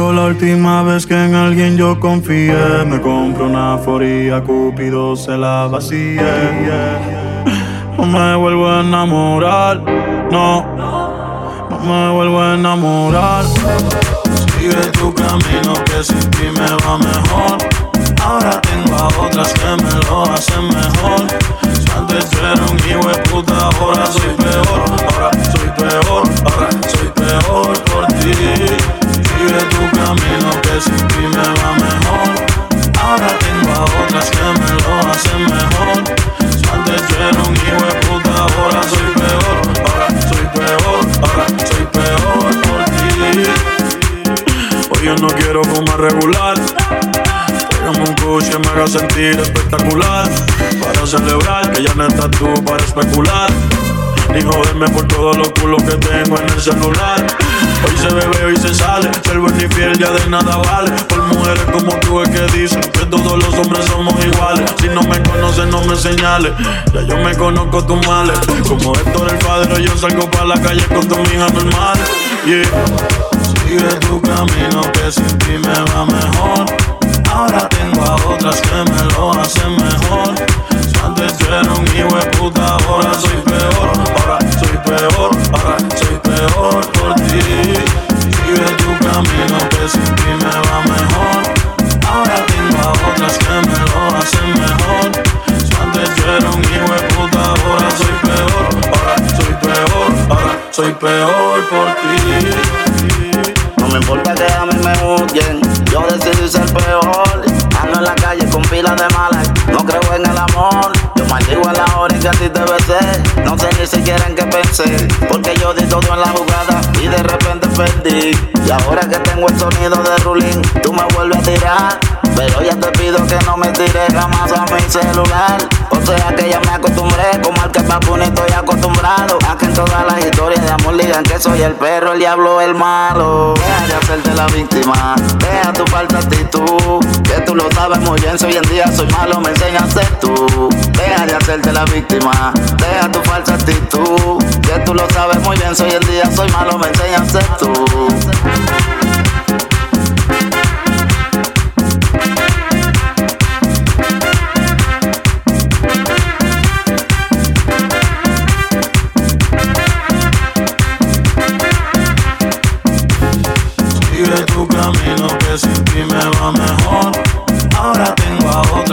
La última vez que en alguien yo confié. Me compro una foría, Cupido se la vacía. No me vuelvo a enamorar, no. No me vuelvo a enamorar. Sigue tu camino que sin ti me va mejor. Regular. Pégame un coche me haga sentir espectacular. Para celebrar que ya no estás tú para especular. Ni joderme por todos los culos que tengo en el celular. Hoy se bebe, hoy se sale. Ser buen ni fiel ya de nada vale. Por mujeres como tú es que dicen que todos los hombres somos iguales. Si no me conoces, no me señales. Ya yo me conozco tus males. Como Héctor el padre, yo salgo para la calle con tu hija normal. Yeah. Sigue tu camino que sin ti me va mejor. Ahora tengo a otras que me lo hacen mejor. Importa que a mí me juzguen, yo decidí ser peor. Ando en la calle con pilas de malas, no creo en el amor. Yo maldigo en la hora en que a ti te besé. No sé ni siquiera en qué pensé, porque yo di todo en la jugada y de repente perdí. Y ahora que tengo el sonido de Rulín, tú me vuelves a tirar. Pero ya te pido que no me tires jamás a mi celular. O sea que ya me acostumbré, como al que Papuni estoy acostumbrado. A que en todas las historias de amor que soy el perro, el diablo, el malo. Deja de hacerte la víctima, deja tu falta actitud. Que tú lo sabes muy bien, si hoy en día soy malo, me enseñas a ser tú. Deja de hacerte la víctima, deja tu falsa actitud. Que tú lo sabes muy bien, si hoy en día soy malo, me enseñas a ser tú.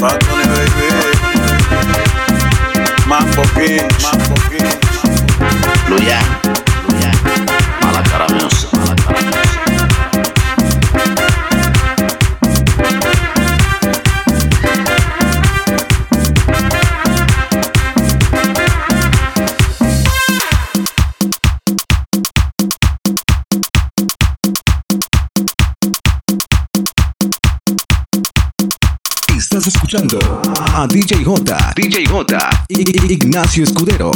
Bad Bunny, baby. Mambo King. Mambo Estás escuchando a DJ J. DJ J. Ignacio Escudero.